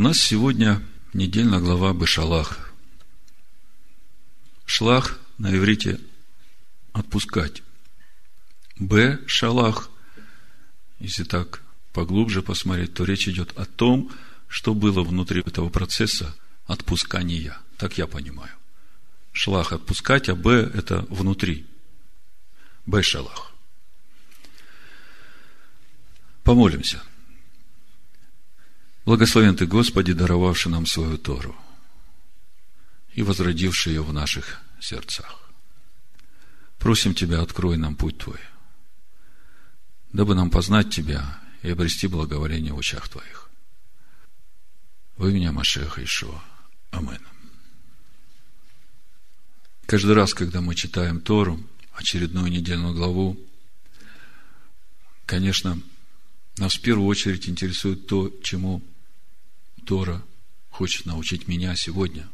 У нас сегодня недельная глава Бешалах. Шлах на иврите отпускать. Б. Шалах. Если так поглубже посмотреть, то речь идет о том, что было внутри этого процесса отпускания. Так я понимаю. Шлах отпускать, а Б это внутри. Б. Шалах. Помолимся. Благословен Ты, Господи, даровавший нам свою Тору и возродивший ее в наших сердцах. Просим Тебя, открой нам путь Твой, дабы нам познать Тебя и обрести благоволение в очах Твоих. Вы меня, Машеха Ишуа. Амин. Каждый раз, когда мы читаем Тору, очередную недельную главу, конечно, нас в первую очередь интересует то, чему Тора хочет научить меня сегодня,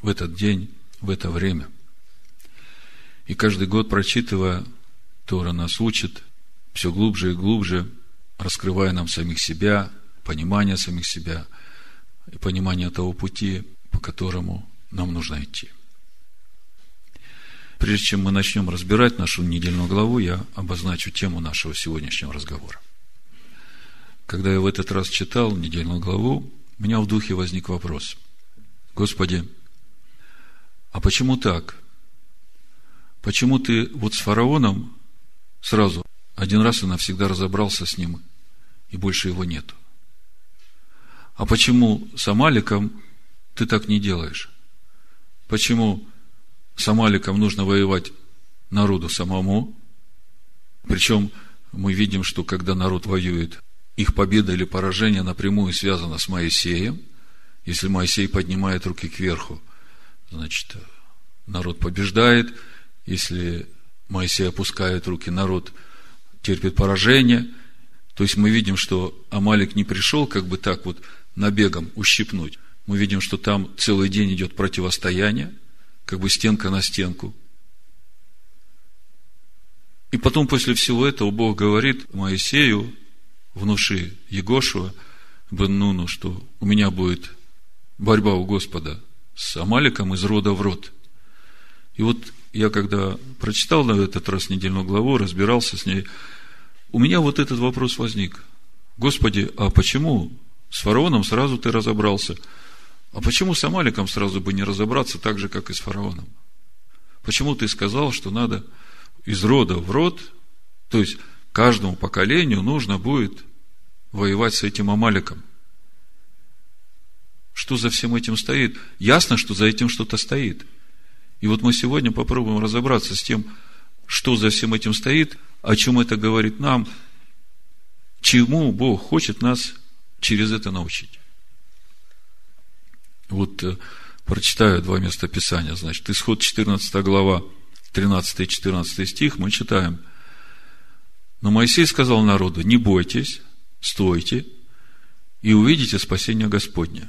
в этот день, в это время. И каждый год, прочитывая, Тора нас учит все глубже и глубже, раскрывая нам самих себя, понимание самих себя и понимание того пути, по которому нам нужно идти. Прежде чем мы начнем разбирать нашу недельную главу, я обозначу тему нашего сегодняшнего разговора. Когда я в этот раз читал недельную главу, у меня в духе возник вопрос. Господи, а почему так? Почему ты вот с фараоном сразу один раз и навсегда разобрался с ним, и больше его нету? А почему с Амаликом ты так не делаешь? Почему с Амаликом нужно воевать народу самому? Причем мы видим, что когда народ воюет их победа или поражение напрямую связано с Моисеем. Если Моисей поднимает руки кверху, значит, народ побеждает. Если Моисей опускает руки, народ терпит поражение. То есть мы видим, что Амалик не пришел как бы так вот набегом ущипнуть. Мы видим, что там целый день идет противостояние, как бы стенка на стенку. И потом после всего этого Бог говорит Моисею, внуши Егошуа бен Нуну, что у меня будет борьба у Господа с Амаликом из рода в род. И вот я когда прочитал на этот раз недельную главу, разбирался с ней, у меня вот этот вопрос возник. Господи, а почему с фараоном сразу ты разобрался? А почему с Амаликом сразу бы не разобраться так же, как и с фараоном? Почему ты сказал, что надо из рода в род, то есть каждому поколению нужно будет воевать с этим Амаликом. Что за всем этим стоит? Ясно, что за этим что-то стоит. И вот мы сегодня попробуем разобраться с тем, что за всем этим стоит, о чем это говорит нам, чему Бог хочет нас через это научить. Вот э, прочитаю два места Писания. Значит, исход 14 глава, 13 и 14 стих, мы читаем – но Моисей сказал народу, не бойтесь, стойте и увидите спасение Господне,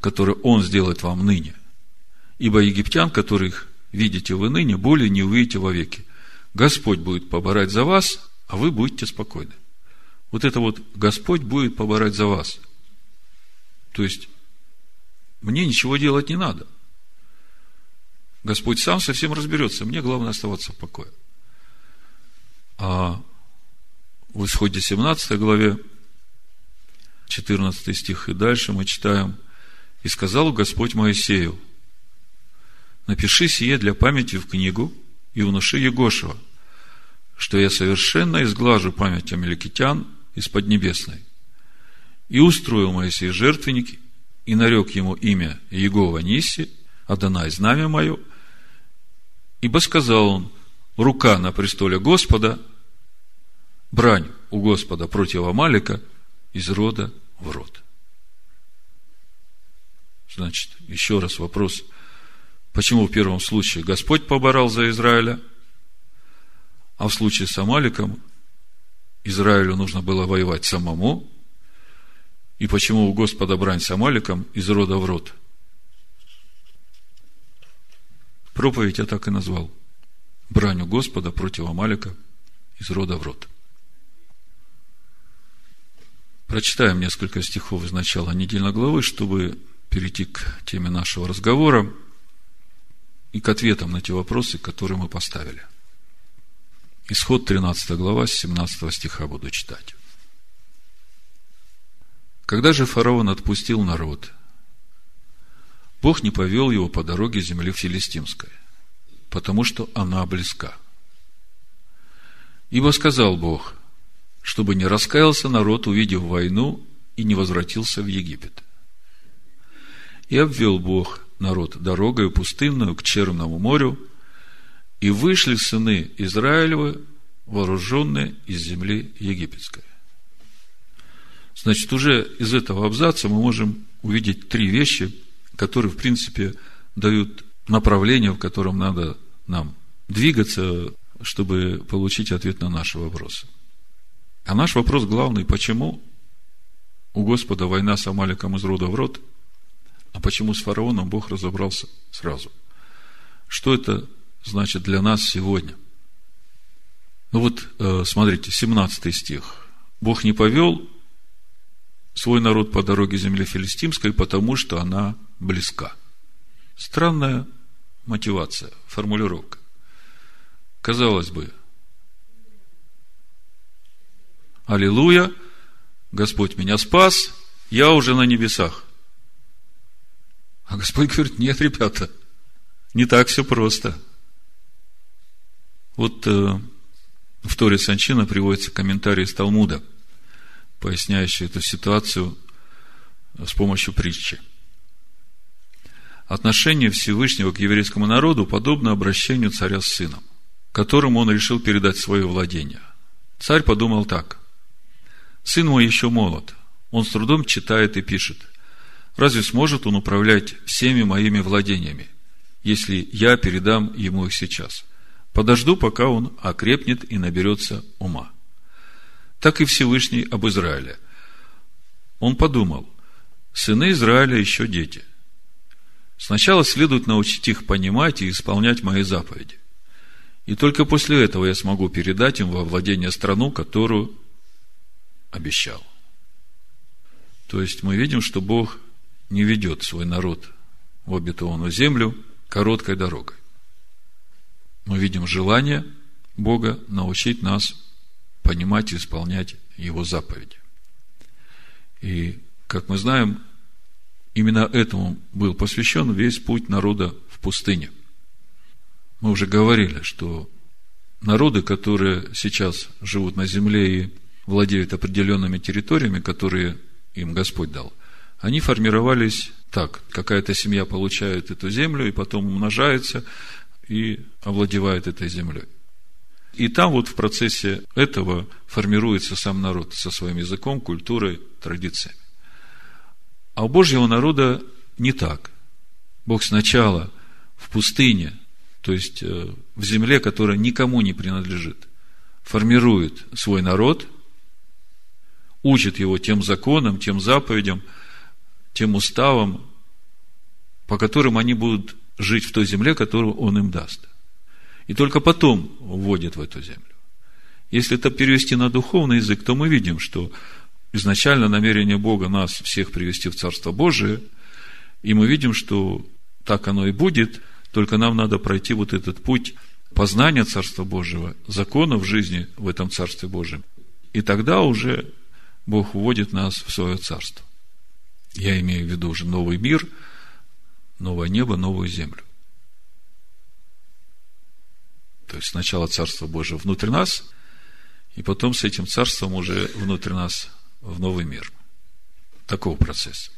которое Он сделает вам ныне. Ибо египтян, которых видите вы ныне, более не увидите вовеки. Господь будет поборать за вас, а вы будете спокойны. Вот это вот Господь будет поборать за вас. То есть, мне ничего делать не надо. Господь сам совсем разберется. Мне главное оставаться в покое. А в исходе 17 главе, 14 стих и дальше мы читаем, «И сказал Господь Моисею, напиши сие для памяти в книгу и внуши Егошева, что я совершенно изглажу память Амеликитян из Поднебесной. И устроил Моисей жертвенник, и нарек ему имя Егова Ниси, Адонай знамя мое, ибо сказал он, рука на престоле Господа, брань у Господа против Амалика из рода в род. Значит, еще раз вопрос, почему в первом случае Господь поборал за Израиля, а в случае с Амаликом Израилю нужно было воевать самому, и почему у Господа брань с Амаликом из рода в род? Проповедь я так и назвал. Брань у Господа против Амалика из рода в род. Прочитаем несколько стихов из начала недельной главы, чтобы перейти к теме нашего разговора и к ответам на те вопросы, которые мы поставили. Исход 13 глава, с 17 стиха буду читать. Когда же фараон отпустил народ, Бог не повел его по дороге земли филистимской, потому что она близка. Ибо сказал Бог, чтобы не раскаялся народ, увидев войну, и не возвратился в Египет. И обвел Бог народ дорогою пустынную к Черному морю, и вышли сыны Израилевы, вооруженные из земли египетской. Значит, уже из этого абзаца мы можем увидеть три вещи, которые, в принципе, дают направление, в котором надо нам двигаться, чтобы получить ответ на наши вопросы. А наш вопрос главный, почему у Господа война с Амаликом из рода в род, а почему с фараоном Бог разобрался сразу? Что это значит для нас сегодня? Ну вот, э, смотрите, 17 стих. Бог не повел свой народ по дороге земли филистимской, потому что она близка. Странная мотивация, формулировка. Казалось бы, Аллилуйя, Господь меня спас, я уже на небесах. А Господь говорит, нет, ребята, не так все просто. Вот э, в Торе Санчина приводится комментарий из Талмуда – поясняющий эту ситуацию с помощью притчи. Отношение Всевышнего к еврейскому народу подобно обращению царя с сыном, которому он решил передать свое владение. Царь подумал так. Сын мой еще молод, он с трудом читает и пишет. Разве сможет он управлять всеми моими владениями, если я передам ему их сейчас? Подожду, пока он окрепнет и наберется ума так и Всевышний об Израиле. Он подумал, сыны Израиля еще дети. Сначала следует научить их понимать и исполнять мои заповеди. И только после этого я смогу передать им во владение страну, которую обещал. То есть мы видим, что Бог не ведет свой народ в обетованную землю короткой дорогой. Мы видим желание Бога научить нас понимать и исполнять Его заповеди. И, как мы знаем, именно этому был посвящен весь путь народа в пустыне. Мы уже говорили, что народы, которые сейчас живут на земле и владеют определенными территориями, которые им Господь дал, они формировались так. Какая-то семья получает эту землю и потом умножается и овладевает этой землей. И там вот в процессе этого формируется сам народ со своим языком, культурой, традициями. А у Божьего народа не так. Бог сначала в пустыне, то есть э, в земле, которая никому не принадлежит, формирует свой народ, учит его тем законам, тем заповедям, тем уставам, по которым они будут жить в той земле, которую он им даст и только потом вводит в эту землю. Если это перевести на духовный язык, то мы видим, что изначально намерение Бога нас всех привести в Царство Божие, и мы видим, что так оно и будет, только нам надо пройти вот этот путь познания Царства Божьего, закона в жизни в этом Царстве Божьем. И тогда уже Бог вводит нас в свое Царство. Я имею в виду уже новый мир, новое небо, новую землю. То есть сначала Царство Божие внутрь нас, и потом с этим Царством уже внутрь нас в новый мир. Такого процесса.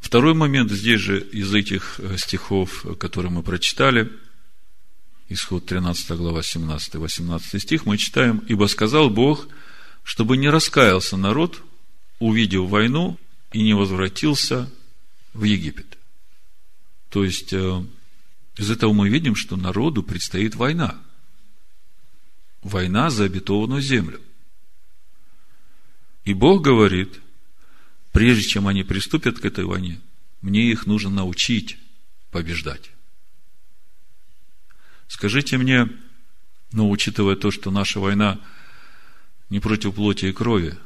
Второй момент здесь же из этих э, стихов, которые мы прочитали, исход 13 глава 17-18 стих, мы читаем, «Ибо сказал Бог, чтобы не раскаялся народ, увидев войну, и не возвратился в Египет». То есть, э, из этого мы видим, что народу предстоит война. Война за обетованную землю. И Бог говорит, прежде чем они приступят к этой войне, мне их нужно научить побеждать. Скажите мне, ну, учитывая то, что наша война не против плоти и крови,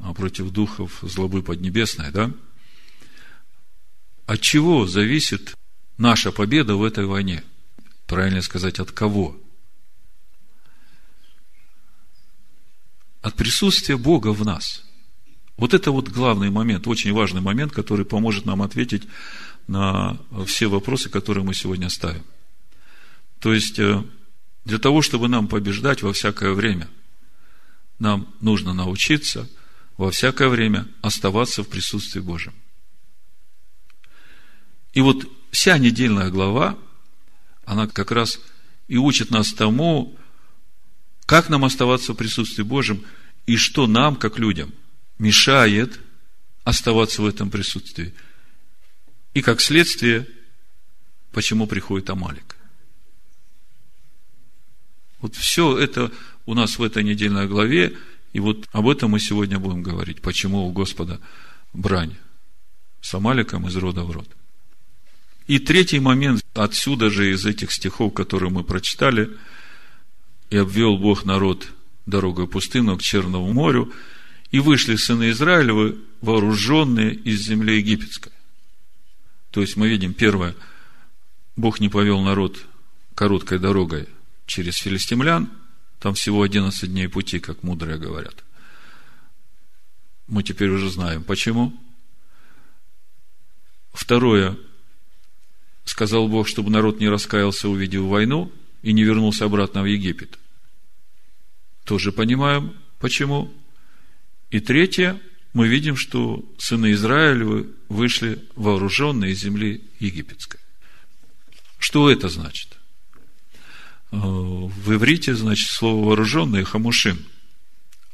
а против духов злобы поднебесной, да? От чего зависит наша победа в этой войне? Правильно сказать, от кого? От присутствия Бога в нас. Вот это вот главный момент, очень важный момент, который поможет нам ответить на все вопросы, которые мы сегодня ставим. То есть, э, для того, чтобы нам побеждать во всякое время, нам нужно научиться во всякое время оставаться в присутствии Божьем. И вот вся недельная глава, она как раз и учит нас тому, как нам оставаться в присутствии Божьем, и что нам, как людям, мешает оставаться в этом присутствии. И как следствие, почему приходит Амалик. Вот все это у нас в этой недельной главе, и вот об этом мы сегодня будем говорить. Почему у Господа брань с Амаликом из рода в род. И третий момент, отсюда же из этих стихов, которые мы прочитали, и обвел Бог народ дорогой пустыну к Черному морю, и вышли сыны Израилевы, вооруженные из земли египетской. То есть мы видим, первое, Бог не повел народ короткой дорогой через филистимлян, там всего 11 дней пути, как мудрые говорят. Мы теперь уже знаем, почему. Второе, сказал Бог, чтобы народ не раскаялся, увидев войну, и не вернулся обратно в Египет. Тоже понимаем, почему. И третье, мы видим, что сыны Израилевы вышли вооруженные из земли египетской. Что это значит? Э, в иврите, значит, слово вооруженные хамушим,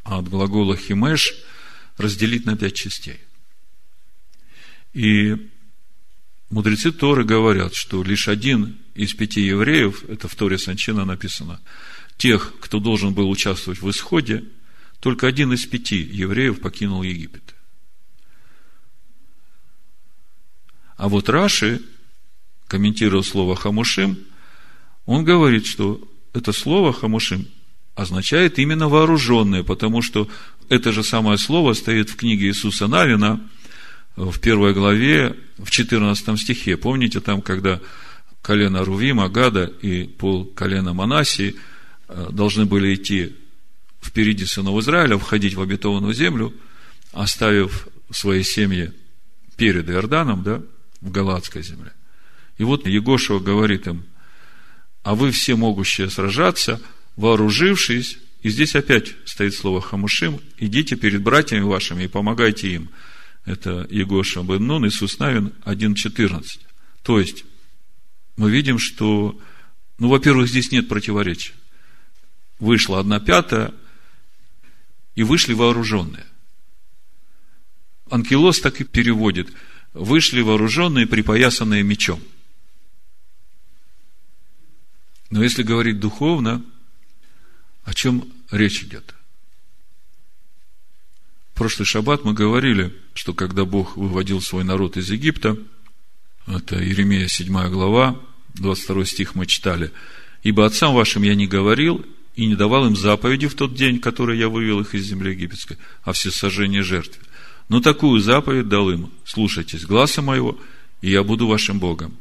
а от глагола химеш разделить на пять частей. И Мудрецы Торы говорят, что лишь один из пяти евреев, это в Торе Санчина написано, тех, кто должен был участвовать в исходе, только один из пяти евреев покинул Египет. А вот Раши, комментируя слово «хамушим», он говорит, что это слово «хамушим» означает именно вооруженные, потому что это же самое слово стоит в книге Иисуса Навина – в первой главе, в 14 стихе. Помните там, когда колено Рувима, Гада и пол колена Манасии э, должны были идти впереди сынов Израиля, входить в обетованную землю, оставив свои семьи перед Иорданом, да, в Галатской земле. И вот Егошева говорит им, а вы все могущие сражаться, вооружившись, и здесь опять стоит слово хамушим, идите перед братьями вашими и помогайте им – это Егоша бен Нун, Иисус Навин 1.14. То есть, мы видим, что, ну, во-первых, здесь нет противоречия. Вышла одна пятая, и вышли вооруженные. Анкилос так и переводит. Вышли вооруженные, припоясанные мечом. Но если говорить духовно, о чем речь идет? В прошлый шаббат мы говорили, что когда Бог выводил свой народ из Египта, это Иеремия 7 глава, 22 стих мы читали, «Ибо отцам вашим я не говорил и не давал им заповеди в тот день, который я вывел их из земли египетской, о всесожжении жертвы. Но такую заповедь дал им, слушайтесь гласа моего, и я буду вашим Богом,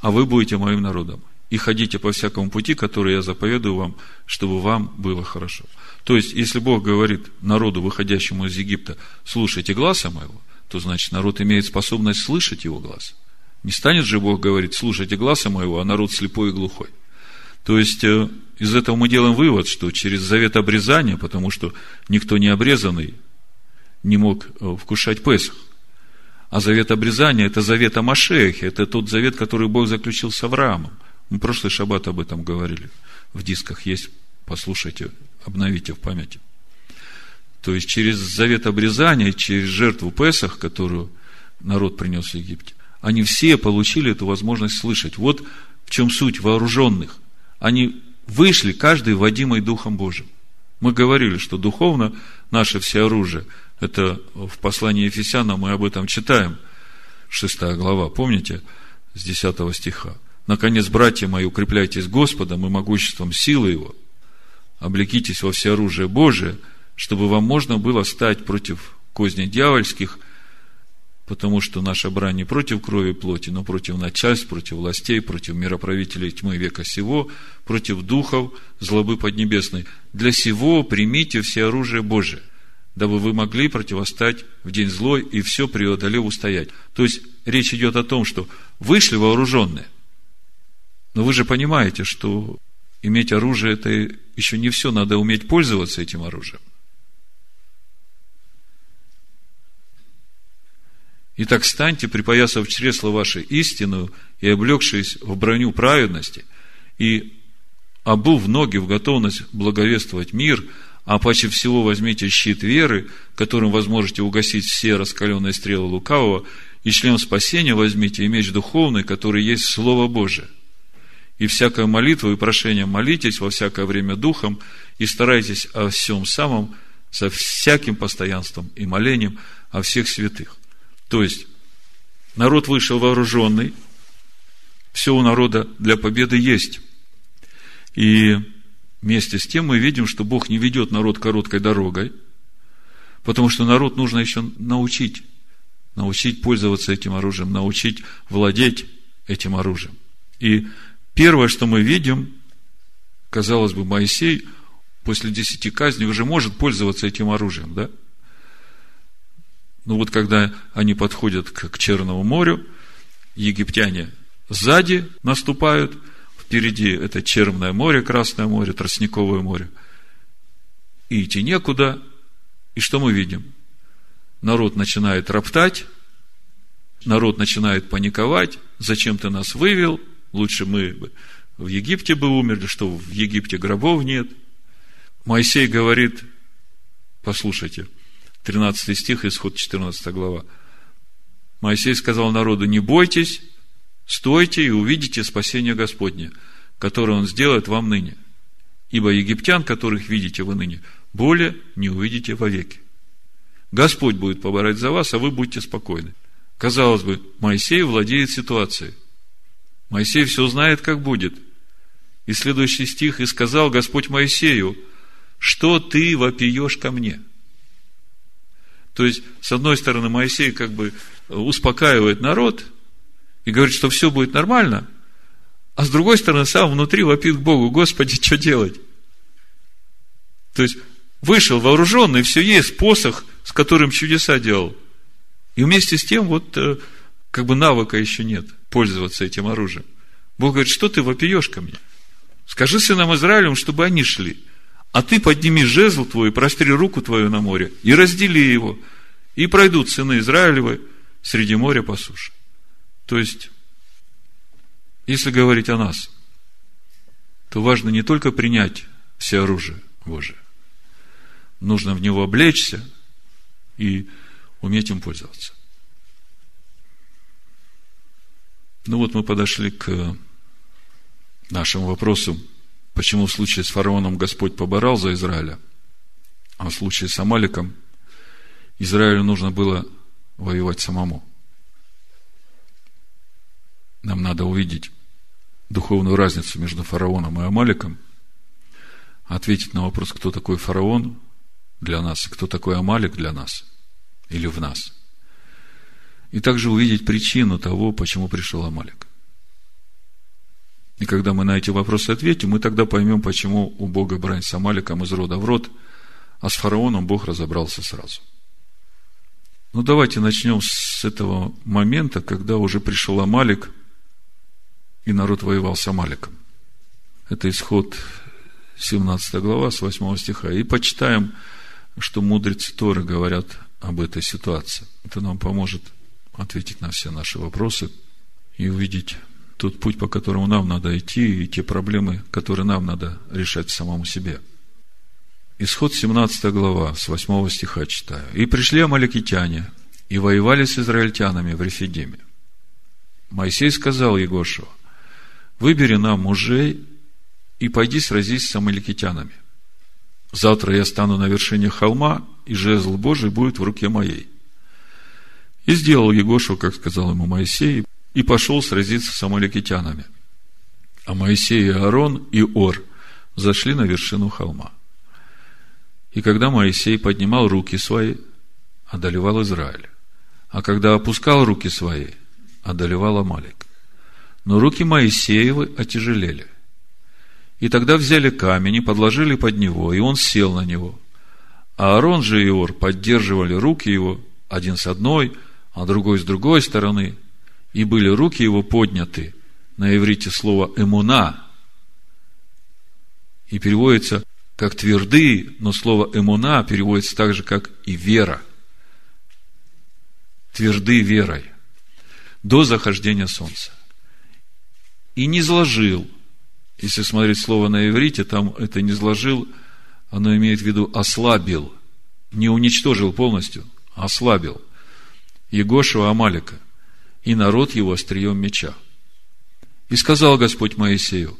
а вы будете моим народом, и ходите по всякому пути, который я заповедую вам, чтобы вам было хорошо». То есть, если Бог говорит народу, выходящему из Египта, слушайте глаза моего, то значит, народ имеет способность слышать его глаз. Не станет же Бог говорить, слушайте глаза моего, а народ слепой и глухой. То есть, э, из этого мы делаем вывод, что через завет обрезания, потому что никто не обрезанный не мог э, вкушать Песах. А завет обрезания – это завет о Машехе, это тот завет, который Бог заключил с Авраамом. Мы прошлый шаббат об этом говорили. В дисках есть, послушайте обновите в памяти. То есть через завет обрезания, через жертву Песах, которую народ принес в Египте, они все получили эту возможность слышать. Вот в чем суть вооруженных. Они вышли, каждый водимый Духом Божьим. Мы говорили, что духовно наше все оружие, это в послании Ефесянам мы об этом читаем, шестая глава, помните, с 10 стиха. Наконец, братья мои, укрепляйтесь Господом и могуществом силы Его – облекитесь во всеоружие Божие, чтобы вам можно было стать против козней дьявольских, потому что наша брань не против крови плоти, но против начальств, против властей, против мироправителей тьмы века сего, против духов злобы поднебесной. Для сего примите все оружие Божие, дабы вы могли противостать в день злой и все преодолев устоять. То есть, речь идет о том, что вышли вооруженные. Но вы же понимаете, что иметь оружие – это еще не все, надо уметь пользоваться этим оружием. Итак, станьте, припоясав чресло ваше истину и облегшись в броню праведности, и обув ноги в готовность благовествовать мир, а паче всего возьмите щит веры, которым возможете угасить все раскаленные стрелы лукавого, и шлем спасения возьмите, и меч духовный, который есть Слово Божие. И всякая молитва и прошение молитесь во всякое время духом, и старайтесь о всем самом со всяким постоянством и молением о всех святых. То есть, народ вышел вооруженный, все у народа для победы есть. И вместе с тем мы видим, что Бог не ведет народ короткой дорогой, потому что народ нужно еще научить, научить пользоваться этим оружием, научить владеть этим оружием. И первое, что мы видим, казалось бы, Моисей после десяти казней уже может пользоваться этим оружием, да? Ну вот когда они подходят к Черному морю, египтяне сзади наступают, впереди это Черное море, Красное море, Тростниковое море. И идти некуда. И что мы видим? Народ начинает роптать, народ начинает паниковать, зачем ты нас вывел, лучше мы в Египте бы умерли, что в Египте гробов нет. Моисей говорит, послушайте – 13 стих, исход 14 глава. Моисей сказал народу, не бойтесь, стойте и увидите спасение Господне, которое Он сделает вам ныне. Ибо египтян, которых видите вы ныне, более не увидите вовеки. Господь будет поборать за вас, а вы будьте спокойны. Казалось бы, Моисей владеет ситуацией. Моисей все знает, как будет. И следующий стих, «И сказал Господь Моисею, что ты вопиешь ко мне?» То есть, с одной стороны, Моисей как бы успокаивает народ и говорит, что все будет нормально, а с другой стороны, сам внутри вопит к Богу, Господи, что делать? То есть, вышел вооруженный, все есть, посох, с которым чудеса делал. И вместе с тем, вот, э, как бы навыка еще нет пользоваться этим оружием. Бог говорит, что ты вопиешь ко мне? Скажи сынам Израилем, чтобы они шли. А ты подними жезл твой, простри руку твою на море и раздели его. И пройдут сыны Израилевы среди моря по суше. То есть, если говорить о нас, то важно не только принять все оружие Божие, нужно в него облечься и уметь им пользоваться. Ну вот мы подошли к нашему вопросу Почему в случае с фараоном Господь поборал за Израиля, а в случае с Амаликом Израилю нужно было воевать самому? Нам надо увидеть духовную разницу между фараоном и Амаликом, ответить на вопрос, кто такой фараон для нас, кто такой Амалик для нас или в нас. И также увидеть причину того, почему пришел Амалик. И когда мы на эти вопросы ответим, мы тогда поймем, почему у Бога брань с Амаликом из рода в род, а с фараоном Бог разобрался сразу. Ну, давайте начнем с этого момента, когда уже пришел Амалик, и народ воевал с Амаликом. Это исход 17 глава, с 8 стиха. И почитаем, что мудрецы Торы говорят об этой ситуации. Это нам поможет ответить на все наши вопросы и увидеть тот путь, по которому нам надо идти, и те проблемы, которые нам надо решать самому себе. Исход 17 глава, с 8 стиха читаю. «И пришли амаликитяне, и воевали с израильтянами в Рефидиме. Моисей сказал Егошеву, выбери нам мужей и пойди сразись с амаликитянами. Завтра я стану на вершине холма, и жезл Божий будет в руке моей. И сделал Егошу, как сказал ему Моисей, и пошел сразиться с амаликитянами. А Моисей и Аарон и Ор зашли на вершину холма. И когда Моисей поднимал руки свои, одолевал Израиль. А когда опускал руки свои, одолевал Амалик. Но руки Моисеевы отяжелели. И тогда взяли камень и подложили под него, и он сел на него. А Аарон же и Ор поддерживали руки его, один с одной, а другой с другой стороны, и были руки его подняты, на иврите слово «эмуна», и переводится как твердые, но слово «эмуна» переводится так же, как и «вера». Тверды верой. До захождения солнца. И не изложил. Если смотреть слово на иврите, там это не изложил, оно имеет в виду ослабил. Не уничтожил полностью, ослабил. Егошева Амалика и народ его острием меча. И сказал Господь Моисею,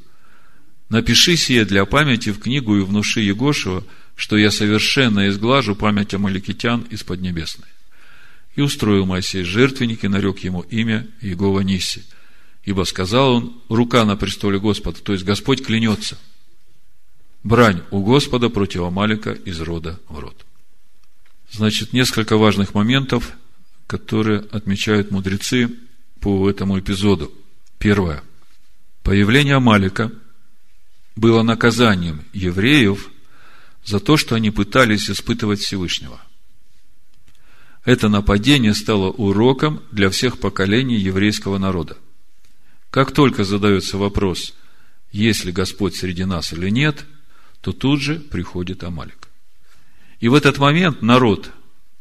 напиши сие для памяти в книгу и внуши Егошева, что я совершенно изглажу память Амаликитян из Поднебесной. И устроил Моисей жертвенник и нарек ему имя Егова Ниси. Ибо сказал он, рука на престоле Господа, то есть Господь клянется. Брань у Господа против Амалика из рода в род. Значит, несколько важных моментов, которые отмечают мудрецы по этому эпизоду. Первое. Появление Амалика было наказанием евреев за то, что они пытались испытывать Всевышнего. Это нападение стало уроком для всех поколений еврейского народа. Как только задается вопрос, есть ли Господь среди нас или нет, то тут же приходит Амалик. И в этот момент народ,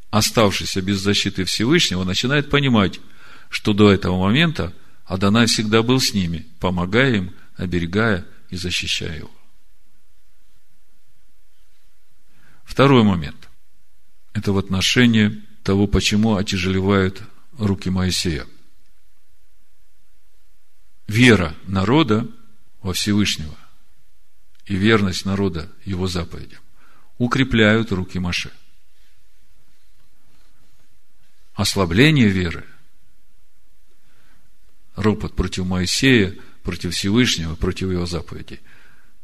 оставшийся без защиты Всевышнего, начинает понимать, что до этого момента Адонай всегда был с ними, помогая им, оберегая и защищая его. Второй момент. Это в отношении того, почему отяжелевают руки Моисея. Вера народа во Всевышнего и верность народа его заповедям укрепляют руки Маше. Ослабление веры – ропот против Моисея, против Всевышнего, против его заповедей,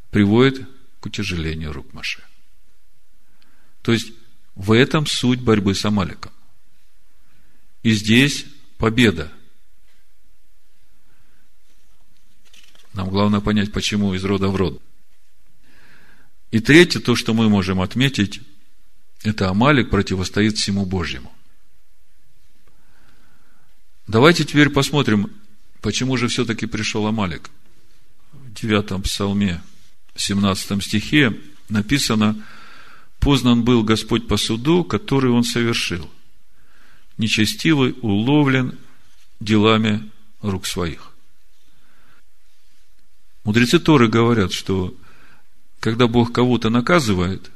приводит к утяжелению рук Маше. То есть, в этом суть борьбы с Амаликом. И здесь победа. Нам главное понять, почему из рода в род. И третье, то, что мы можем отметить, это Амалик противостоит всему Божьему. Давайте теперь посмотрим, Почему же все-таки пришел Амалик? В девятом псалме, в 17 стихе написано, «Познан был Господь по суду, который Он совершил. Нечестивый уловлен делами рук своих». Мудрецы Торы говорят, что когда Бог кого-то наказывает,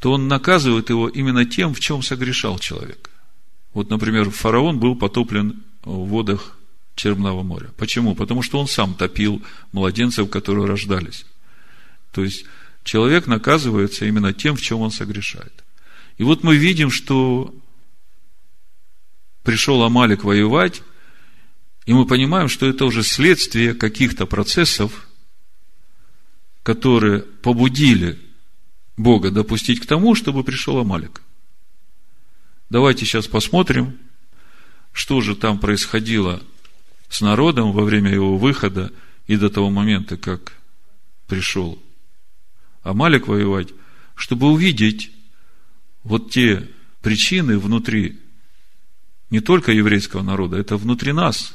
то Он наказывает его именно тем, в чем согрешал человек. Вот, например, фараон был потоплен в водах Черного моря. Почему? Потому что он сам топил младенцев, которые рождались. То есть, человек наказывается именно тем, в чем он согрешает. И вот мы видим, что пришел Амалик воевать, и мы понимаем, что это уже следствие каких-то процессов, которые побудили Бога допустить к тому, чтобы пришел Амалик. Давайте сейчас посмотрим, что же там происходило с народом во время его выхода и до того момента, как пришел Амалик воевать, чтобы увидеть вот те причины внутри не только еврейского народа, это внутри нас,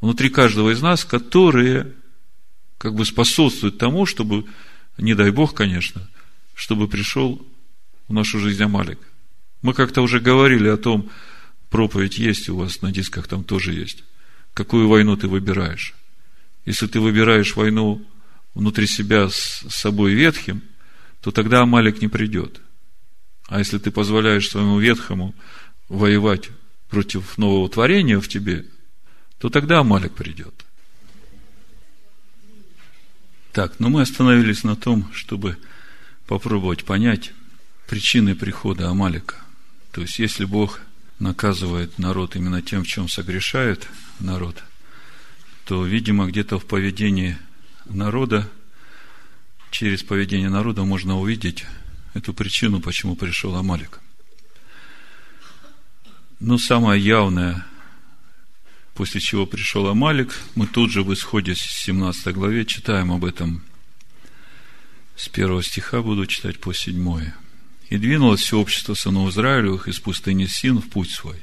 внутри каждого из нас, которые как бы способствуют тому, чтобы, не дай Бог, конечно, чтобы пришел в нашу жизнь Амалик. Мы как-то уже говорили о том, проповедь есть у вас на дисках, там тоже есть какую войну ты выбираешь. Если ты выбираешь войну внутри себя с собой ветхим, то тогда Амалик не придет. А если ты позволяешь своему ветхому воевать против нового творения в тебе, то тогда Амалик придет. Так, но мы остановились на том, чтобы попробовать понять причины прихода Амалика. То есть, если Бог наказывает народ именно тем, в чем согрешает народ, то, видимо, где-то в поведении народа, через поведение народа можно увидеть эту причину, почему пришел Амалик. Но самое явное, после чего пришел Амалик, мы тут же в исходе с 17 главе читаем об этом с первого стиха буду читать по седьмое. «И двинулось все общество сынов Израилевых из пустыни Син в путь свой,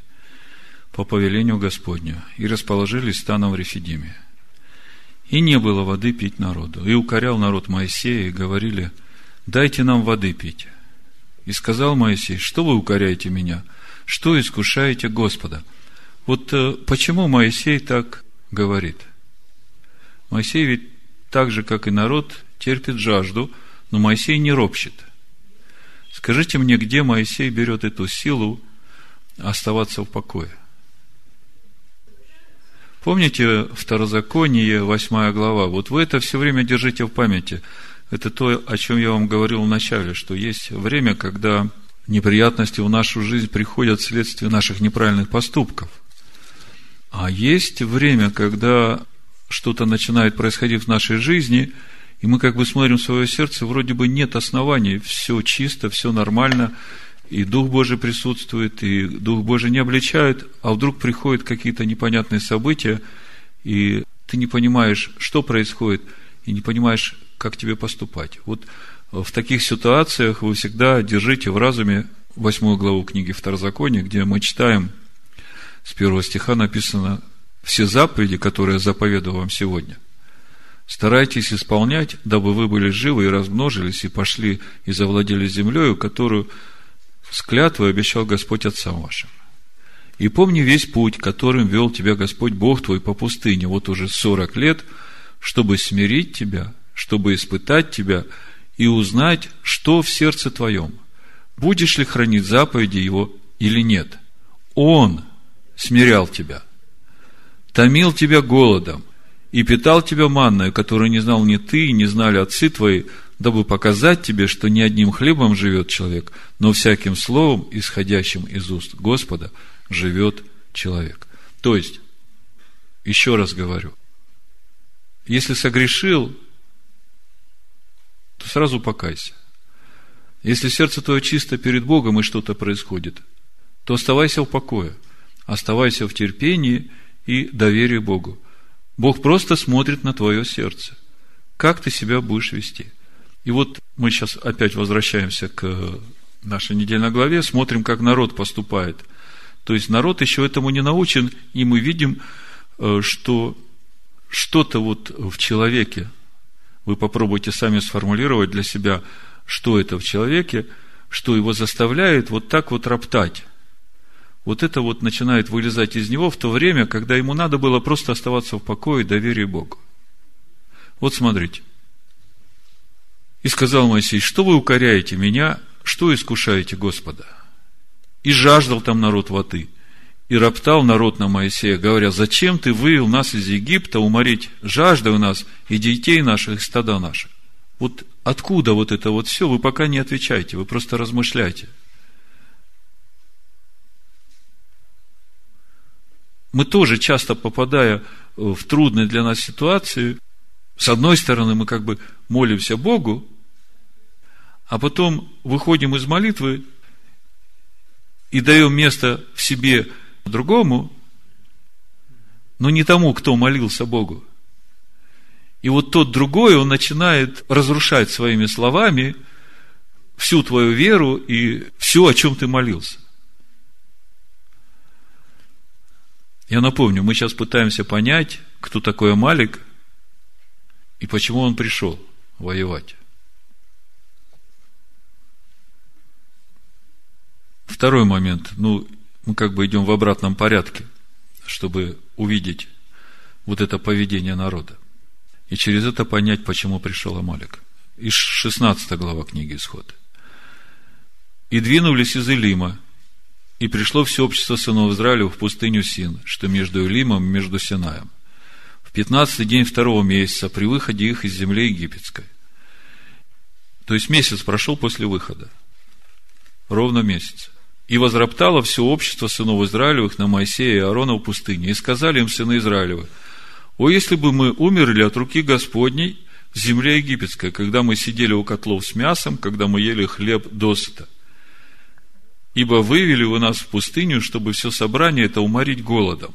по повелению Господню, и расположились станом в Рефидиме. И не было воды пить народу. И укорял народ Моисея, и говорили, дайте нам воды пить. И сказал Моисей, что вы укоряете меня? Что искушаете Господа? Вот э, почему Моисей так говорит? Моисей ведь так же, как и народ, терпит жажду, но Моисей не ропщет. Скажите мне, где Моисей берет эту силу оставаться в покое? Помните Второзаконие, 8 глава? Вот вы это все время держите в памяти. Это то, о чем я вам говорил в начале, что есть время, когда неприятности в нашу жизнь приходят вследствие наших неправильных поступков. А есть время, когда что-то начинает происходить в нашей жизни, и мы как бы смотрим в свое сердце, вроде бы нет оснований, все чисто, все нормально, и Дух Божий присутствует, и Дух Божий не обличает, а вдруг приходят какие-то непонятные события, и ты не понимаешь, что происходит, и не понимаешь, как тебе поступать. Вот в таких ситуациях вы всегда держите в разуме восьмую главу книги Второзакония, где мы читаем с первого стиха написано все заповеди, которые я заповедую вам сегодня. Старайтесь исполнять, дабы вы были живы и размножились, и пошли и завладели землею, которую с клятвой обещал Господь отцам вашим. И помни весь путь, которым вел тебя Господь Бог твой по пустыне, вот уже сорок лет, чтобы смирить тебя, чтобы испытать тебя и узнать, что в сердце твоем. Будешь ли хранить заповеди Его или нет? Он смирял тебя, томил тебя голодом и питал тебя манной, которую не знал ни ты, не знали отцы твои, дабы показать тебе, что не одним хлебом живет человек, но всяким словом, исходящим из уст Господа, живет человек. То есть, еще раз говорю, если согрешил, то сразу покайся. Если сердце твое чисто перед Богом и что-то происходит, то оставайся в покое, оставайся в терпении и доверии Богу. Бог просто смотрит на твое сердце. Как ты себя будешь вести? И вот мы сейчас опять возвращаемся к нашей недельной главе, смотрим, как народ поступает. То есть народ еще этому не научен, и мы видим, э, что что-то вот в человеке, вы попробуйте сами сформулировать для себя, что это в человеке, что его заставляет вот так вот роптать. Вот это вот начинает вылезать из него в то время, когда ему надо было просто оставаться в покое и доверии Богу. Вот смотрите – и сказал Моисей, что вы укоряете меня, что искушаете Господа? И жаждал там народ воды. И роптал народ на Моисея, говоря, зачем ты вывел нас из Египта уморить жаждой нас и детей наших, и стада наших? Вот откуда вот это вот все, вы пока не отвечаете, вы просто размышляйте. Мы тоже часто попадая в трудные для нас ситуации, с одной стороны, мы как бы молимся Богу, а потом выходим из молитвы и даем место в себе другому, но не тому, кто молился Богу. И вот тот другой, он начинает разрушать своими словами всю твою веру и все, о чем ты молился. Я напомню, мы сейчас пытаемся понять, кто такой Амалик и почему он пришел воевать. Второй момент. Ну, мы как бы идем в обратном порядке, чтобы увидеть вот это поведение народа. И через это понять, почему пришел Амалик. Из 16 глава книги Исход. «И двинулись из Илима, и пришло все общество сынов Израиля в пустыню Син, что между Илимом и между Синаем, в пятнадцатый день второго месяца, при выходе их из земли египетской». То есть месяц прошел после выхода. Ровно месяц. И возроптало все общество сынов Израилевых на Моисея и Аарона в пустыне. И сказали им сыны Израилевы, о, если бы мы умерли от руки Господней в земле египетской, когда мы сидели у котлов с мясом, когда мы ели хлеб досыта. Ибо вывели вы нас в пустыню, чтобы все собрание это уморить голодом.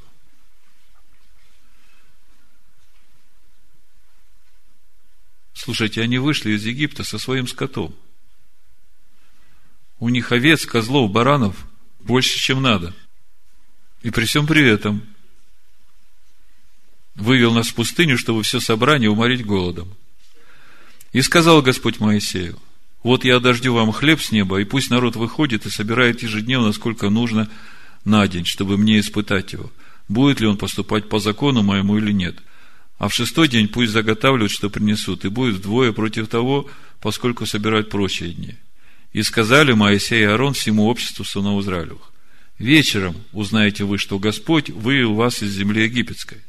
Слушайте, они вышли из Египта со своим скотом. У них овец, козлов, баранов больше, чем надо. И при всем при этом вывел нас в пустыню, чтобы все собрание уморить голодом. И сказал Господь Моисею, вот я дождю вам хлеб с неба, и пусть народ выходит и собирает ежедневно, сколько нужно на день, чтобы мне испытать его, будет ли он поступать по закону моему или нет – а в шестой день пусть заготавливают, что принесут, и будет вдвое против того, поскольку собирают прочие дни. И сказали Моисей и Аарон всему обществу сынов Израилевых. Вечером узнаете вы, что Господь вывел вас из земли египетской.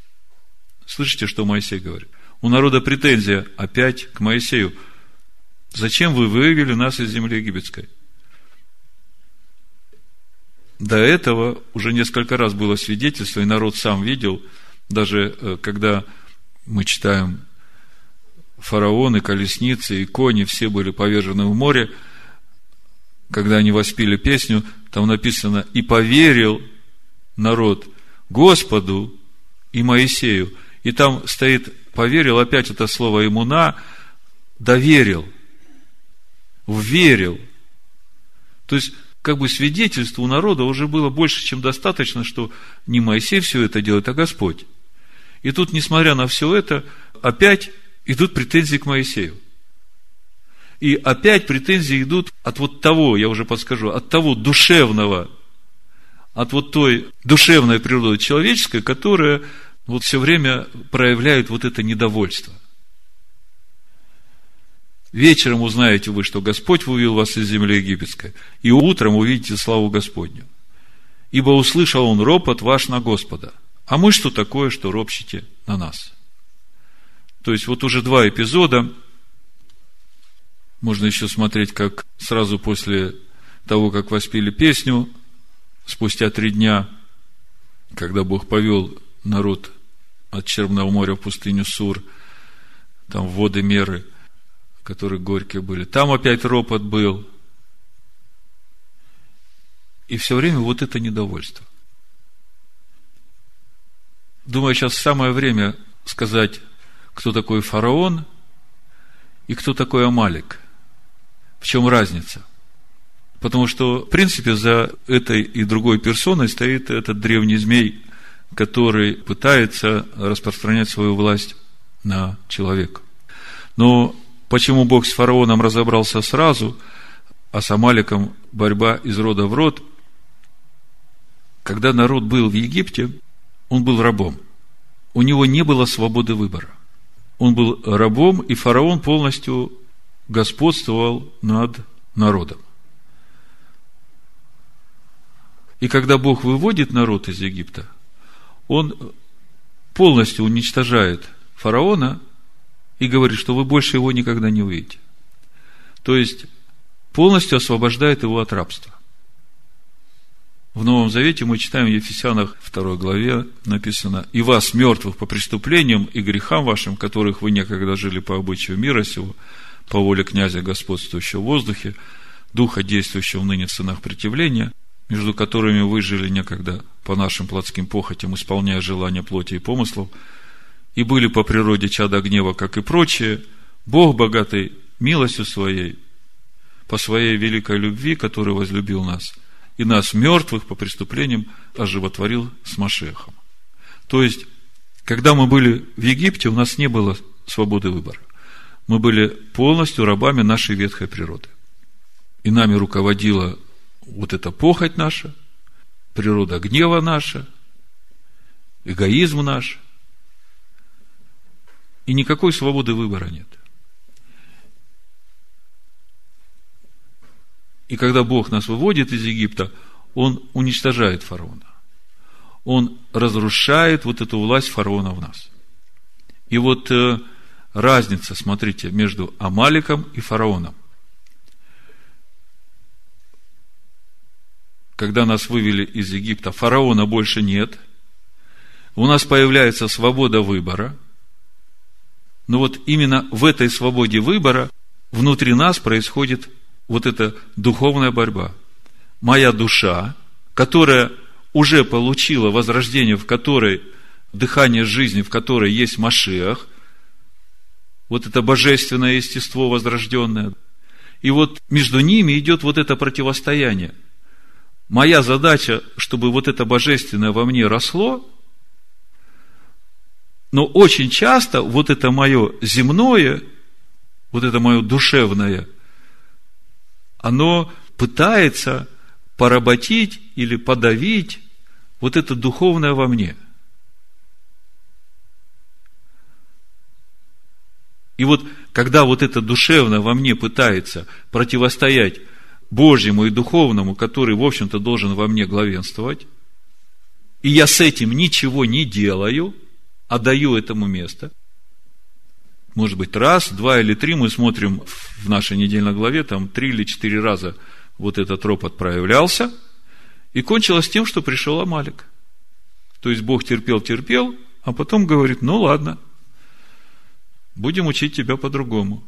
Слышите, что Моисей говорит? У народа претензия опять к Моисею. Зачем вы вывели нас из земли египетской? До этого уже несколько раз было свидетельство, и народ сам видел, даже э, когда мы читаем, фараоны, колесницы и кони все были повержены в море. Когда они воспели песню, там написано, и поверил народ Господу и Моисею. И там стоит, поверил, опять это слово имуна, доверил, верил. То есть, как бы свидетельство у народа уже было больше, чем достаточно, что не Моисей все это делает, а Господь. И тут, несмотря на все это, опять идут претензии к Моисею. И опять претензии идут от вот того, я уже подскажу, от того душевного, от вот той душевной природы человеческой, которая вот все время проявляет вот это недовольство. Вечером узнаете вы, что Господь вывел вас из земли египетской, и утром увидите славу Господню. Ибо услышал он ропот ваш на Господа – а мы что такое, что ропщите на нас? То есть, вот уже два эпизода. Можно еще смотреть, как сразу после того, как воспели песню, спустя три дня, когда Бог повел народ от Черного моря в пустыню Сур, там воды меры, которые горькие были. Там опять ропот был. И все время вот это недовольство. Думаю, сейчас самое время сказать, кто такой фараон и кто такой Амалик. В чем разница? Потому что, в принципе, за этой и другой персоной стоит этот древний змей, который пытается распространять свою власть на человека. Но почему Бог с фараоном разобрался сразу, а с Амаликом борьба из рода в род, когда народ был в Египте, он был рабом. У него не было свободы выбора. Он был рабом, и фараон полностью господствовал над народом. И когда Бог выводит народ из Египта, он полностью уничтожает фараона и говорит, что вы больше его никогда не увидите. То есть, полностью освобождает его от рабства. В Новом Завете мы читаем в Ефесянах 2 главе написано «И вас, мертвых по преступлениям и грехам вашим, которых вы некогда жили по обычаю мира сего, по воле князя, господствующего в воздухе, духа, действующего ныне в сынах противления, между которыми вы жили некогда по нашим плотским похотям, исполняя желания плоти и помыслов, и были по природе чада гнева, как и прочие, Бог, богатый милостью своей, по своей великой любви, который возлюбил нас – и нас, мертвых по преступлениям, оживотворил с Машехом. То есть, когда мы были в Египте, у нас не было свободы выбора. Мы были полностью рабами нашей ветхой природы. И нами руководила вот эта похоть наша, природа гнева наша, эгоизм наш. И никакой свободы выбора нет. И когда Бог нас выводит из Египта, Он уничтожает фараона. Он разрушает вот эту власть фараона в нас. И вот э, разница, смотрите, между Амаликом и фараоном. Когда нас вывели из Египта, фараона больше нет. У нас появляется свобода выбора. Но вот именно в этой свободе выбора внутри нас происходит вот эта духовная борьба. моя душа, которая уже получила возрождение, в которой дыхание жизни, в которой есть Машиах, вот это божественное естество возрожденное. И вот между ними идет вот это противостояние. Моя задача, чтобы вот это божественное во мне росло, но очень часто вот это мое земное, вот это мое душевное, оно пытается поработить или подавить вот это духовное во мне. И вот, когда вот это душевное во мне пытается противостоять Божьему и духовному, который, в общем-то, должен во мне главенствовать, и я с этим ничего не делаю, а даю этому место, может быть, раз, два или три мы смотрим в нашей недельной главе, там три или четыре раза вот этот ропот проявлялся, и кончилось тем, что пришел Амалик. То есть Бог терпел-терпел, а потом говорит, ну ладно, будем учить тебя по-другому.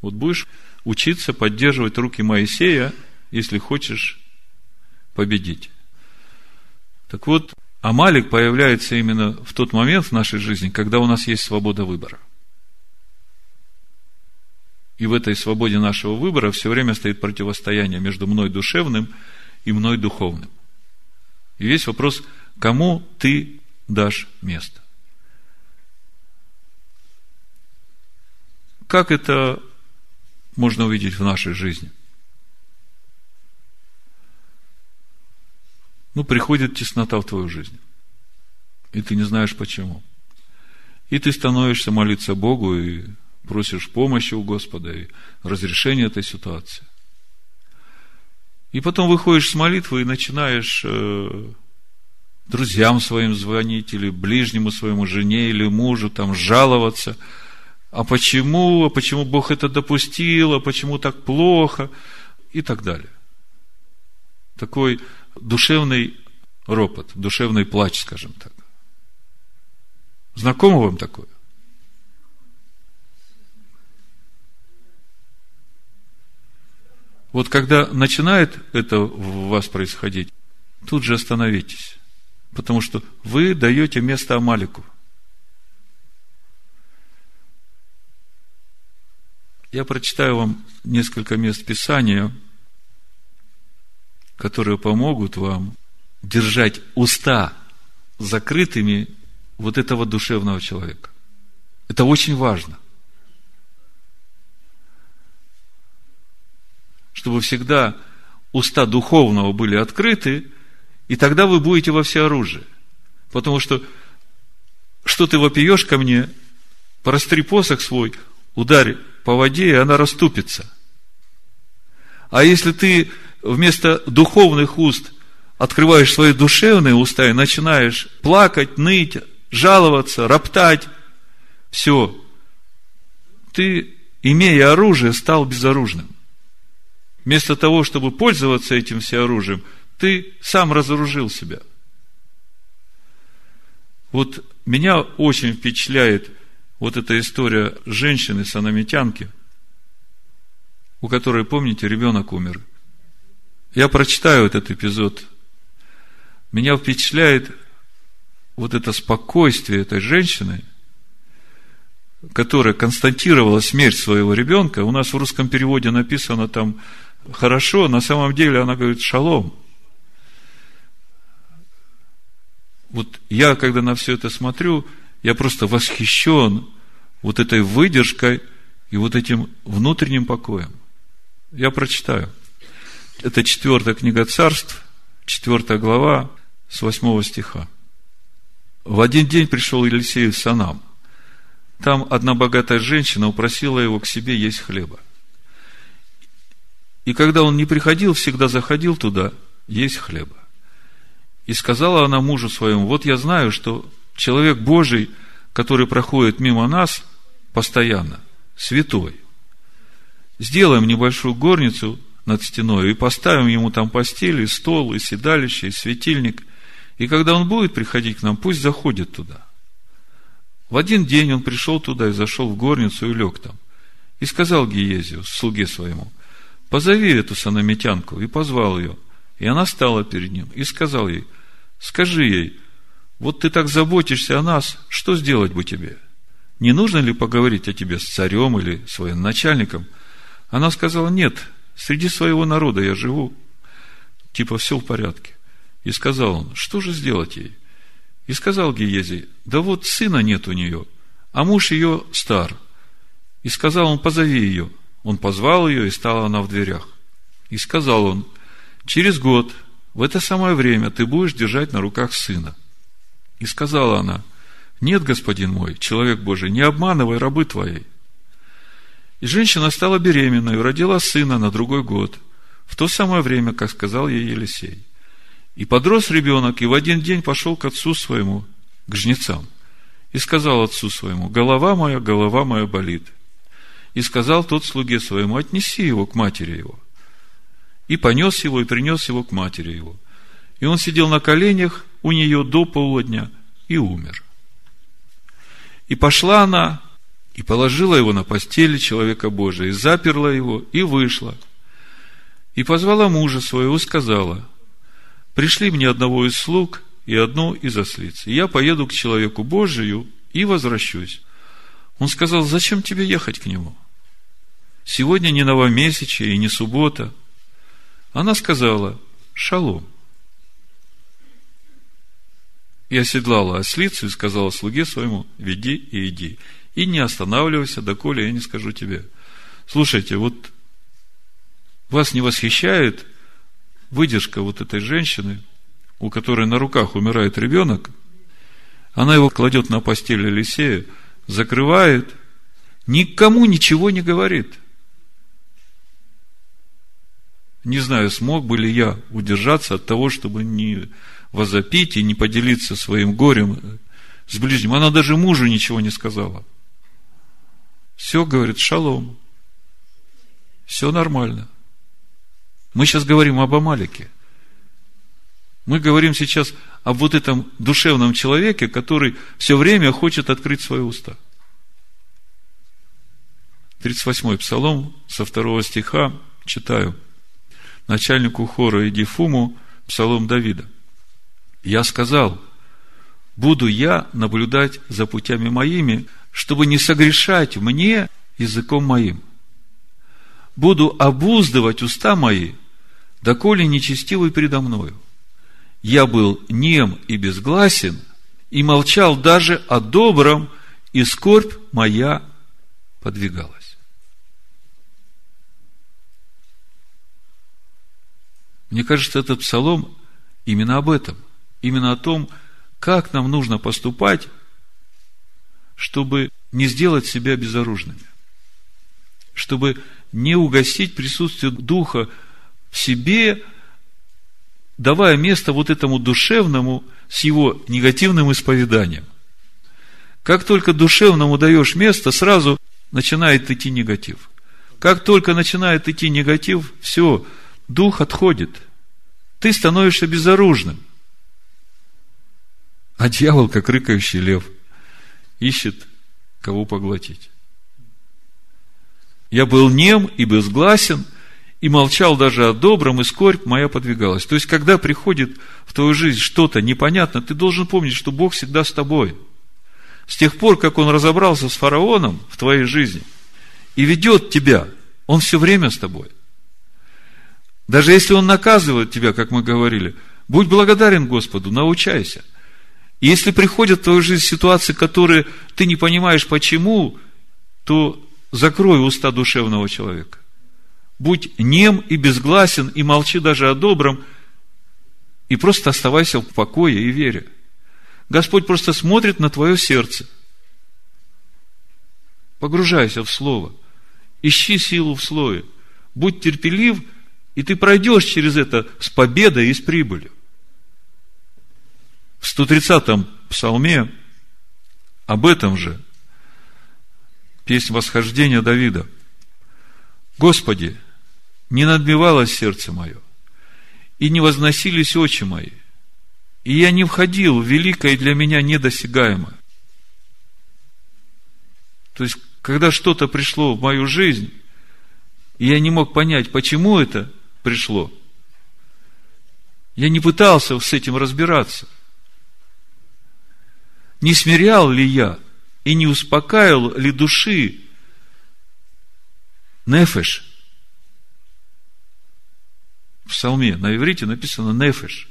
Вот будешь учиться поддерживать руки Моисея, если хочешь победить. Так вот, Амалик появляется именно в тот момент в нашей жизни, когда у нас есть свобода выбора. И в этой свободе нашего выбора все время стоит противостояние между мной душевным и мной духовным. И весь вопрос, кому ты дашь место. Как это можно увидеть в нашей жизни? Ну, приходит теснота в твою жизнь. И ты не знаешь почему. И ты становишься молиться Богу и просишь помощи у Господа и разрешения этой ситуации. И потом выходишь с молитвы и начинаешь э, друзьям своим звонить, или ближнему своему жене, или мужу, там, жаловаться. А почему, а почему Бог это допустил, а почему так плохо, и так далее. Такой душевный ропот, душевный плач, скажем так. Знакомо вам такое? Вот когда начинает это в вас происходить, тут же остановитесь. Потому что вы даете место Амалику. Я прочитаю вам несколько мест Писания, которые помогут вам держать уста закрытыми вот этого душевного человека. Это очень важно. Чтобы всегда уста духовного были открыты, и тогда вы будете во всеоружии. Потому что, что ты вопиешь ко мне, простри посох свой, ударь по воде, и она расступится. А если ты вместо духовных уст открываешь свои душевные уста и начинаешь плакать, ныть, жаловаться, роптать, все, ты, имея оружие, стал безоружным. Вместо того, чтобы пользоваться этим всеоружием, ты сам разоружил себя. Вот меня очень впечатляет вот эта история женщины, санамитянки, у которой, помните, ребенок умер. Я прочитаю этот эпизод. Меня впечатляет вот это спокойствие этой женщины, которая констатировала смерть своего ребенка. У нас в русском переводе написано там хорошо, на самом деле она говорит шалом. Вот я, когда на все это смотрю, я просто восхищен вот этой выдержкой и вот этим внутренним покоем. Я прочитаю. Это четвертая книга царств, четвертая глава, с восьмого стиха. В один день пришел Елисей в Санам. Там одна богатая женщина упросила его к себе есть хлеба. И когда он не приходил, всегда заходил туда есть хлеба. И сказала она мужу своему, вот я знаю, что человек Божий, который проходит мимо нас постоянно, святой. Сделаем небольшую горницу над стеной и поставим ему там постель, и стол, и седалище, и светильник. И когда он будет приходить к нам, пусть заходит туда. В один день он пришел туда и зашел в горницу и лег там. И сказал Гиезию, слуге своему – позови эту санамитянку, и позвал ее. И она стала перед ним и сказал ей, скажи ей, вот ты так заботишься о нас, что сделать бы тебе? Не нужно ли поговорить о тебе с царем или своим начальником? Она сказала, нет, среди своего народа я живу. Типа, все в порядке. И сказал он, что же сделать ей? И сказал Гиезий, да вот сына нет у нее, а муж ее стар. И сказал он, позови ее. Он позвал ее, и стала она в дверях. И сказал он, через год, в это самое время, ты будешь держать на руках сына. И сказала она, нет, господин мой, человек Божий, не обманывай рабы твоей. И женщина стала беременной, родила сына на другой год, в то самое время, как сказал ей Елисей. И подрос ребенок, и в один день пошел к отцу своему, к жнецам, и сказал отцу своему, голова моя, голова моя болит. И сказал тот слуге своему, отнеси его к матери его. И понес его, и принес его к матери его. И он сидел на коленях у нее до полудня и умер. И пошла она, и положила его на постели человека Божия, и заперла его, и вышла. И позвала мужа своего, сказала, пришли мне одного из слуг и одну из ослиц. И я поеду к человеку Божию и возвращусь. Он сказал, зачем тебе ехать к нему? Сегодня не новомесячие и не суббота. Она сказала, шалом. И оседлала ослицу и сказала слуге своему, веди и иди и не останавливайся, доколе я не скажу тебе. Слушайте, вот вас не восхищает выдержка вот этой женщины, у которой на руках умирает ребенок, она его кладет на постель Елисея, закрывает, никому ничего не говорит. Не знаю, смог бы ли я удержаться от того, чтобы не возопить и не поделиться своим горем с ближним. Она даже мужу ничего не сказала. Все, говорит, шалом. Все нормально. Мы сейчас говорим об Амалике. Мы говорим сейчас об вот этом душевном человеке, который все время хочет открыть свои уста. 38-й псалом со второго стиха читаю. Начальнику хора Идифуму псалом Давида. Я сказал, буду я наблюдать за путями моими, чтобы не согрешать мне языком моим. Буду обуздывать уста мои, доколе нечестивый предо мною. Я был нем и безгласен, и молчал даже о добром, и скорбь моя подвигалась. Мне кажется, этот псалом именно об этом, именно о том, как нам нужно поступать чтобы не сделать себя безоружными, чтобы не угостить присутствие Духа в себе, давая место вот этому душевному с его негативным исповеданием. Как только душевному даешь место, сразу начинает идти негатив. Как только начинает идти негатив, все, дух отходит. Ты становишься безоружным. А дьявол, как рыкающий лев – ищет, кого поглотить. Я был нем и безгласен, и молчал даже о добром, и скорбь моя подвигалась. То есть, когда приходит в твою жизнь что-то непонятно, ты должен помнить, что Бог всегда с тобой. С тех пор, как Он разобрался с фараоном в твоей жизни и ведет тебя, Он все время с тобой. Даже если Он наказывает тебя, как мы говорили, будь благодарен Господу, научайся. Если приходят в твою жизнь ситуации, которые ты не понимаешь почему, то закрой уста душевного человека. Будь нем и безгласен, и молчи даже о добром, и просто оставайся в покое и вере. Господь просто смотрит на твое сердце. Погружайся в Слово. Ищи силу в Слове. Будь терпелив, и ты пройдешь через это с победой и с прибылью. В 130-м псалме об этом же песнь восхождения Давида. Господи, не надбивалось сердце мое, и не возносились очи мои, и я не входил в великое для меня недосягаемое. То есть, когда что-то пришло в мою жизнь, И я не мог понять, почему это пришло. Я не пытался с этим разбираться. Не смирял ли я и не успокаивал ли души нефеш? В псалме на иврите написано нефеш.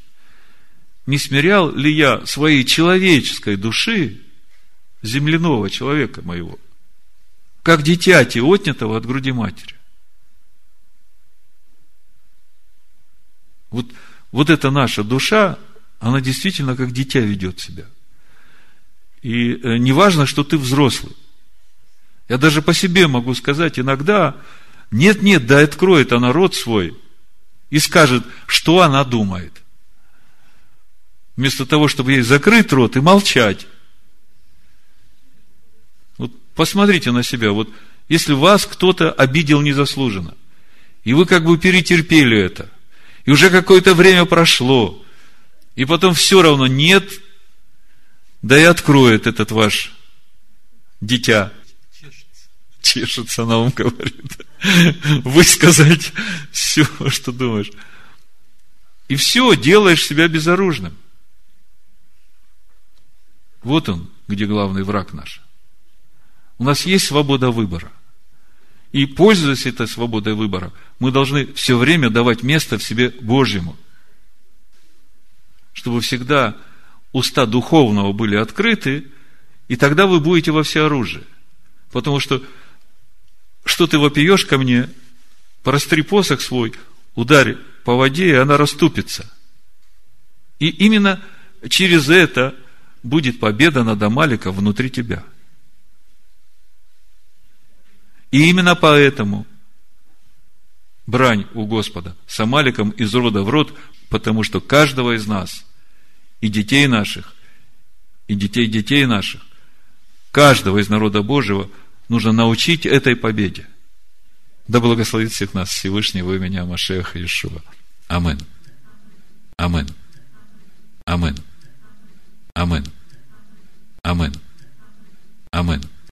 Не смирял ли я своей человеческой души, земляного человека моего, как дитяти, отнятого от груди матери? Вот, вот эта наша душа, она действительно как дитя ведет себя. И э, не важно, что ты взрослый. Я даже по себе могу сказать, иногда, нет-нет, да откроет она рот свой и скажет, что она думает. Вместо того, чтобы ей закрыть рот и молчать. Вот посмотрите на себя. Вот если вас кто-то обидел незаслуженно, и вы как бы перетерпели это – и уже какое-то время прошло, и потом все равно нет, да и откроет этот ваш дитя. Чешется на ум, говорит. Высказать все, что думаешь. И все, делаешь себя безоружным. Вот он, где главный враг наш. У нас есть свобода выбора. И пользуясь этой свободой выбора, мы должны все время давать место в себе Божьему. Чтобы всегда уста духовного были открыты, и тогда вы будете во всеоружии. Потому что, что ты вопиешь ко мне, простри посох свой, ударь по воде, и она расступится. И именно через это будет победа над Амаликом внутри тебя – и именно поэтому брань у Господа с Амаликом из рода в род, потому что каждого из нас, и детей наших, и детей детей наших, каждого из народа Божьего нужно научить этой победе. Да благословит всех нас Всевышний во имя Машеха Иешуа. Амин. Амин. Амин. Амин. Амин. Амин.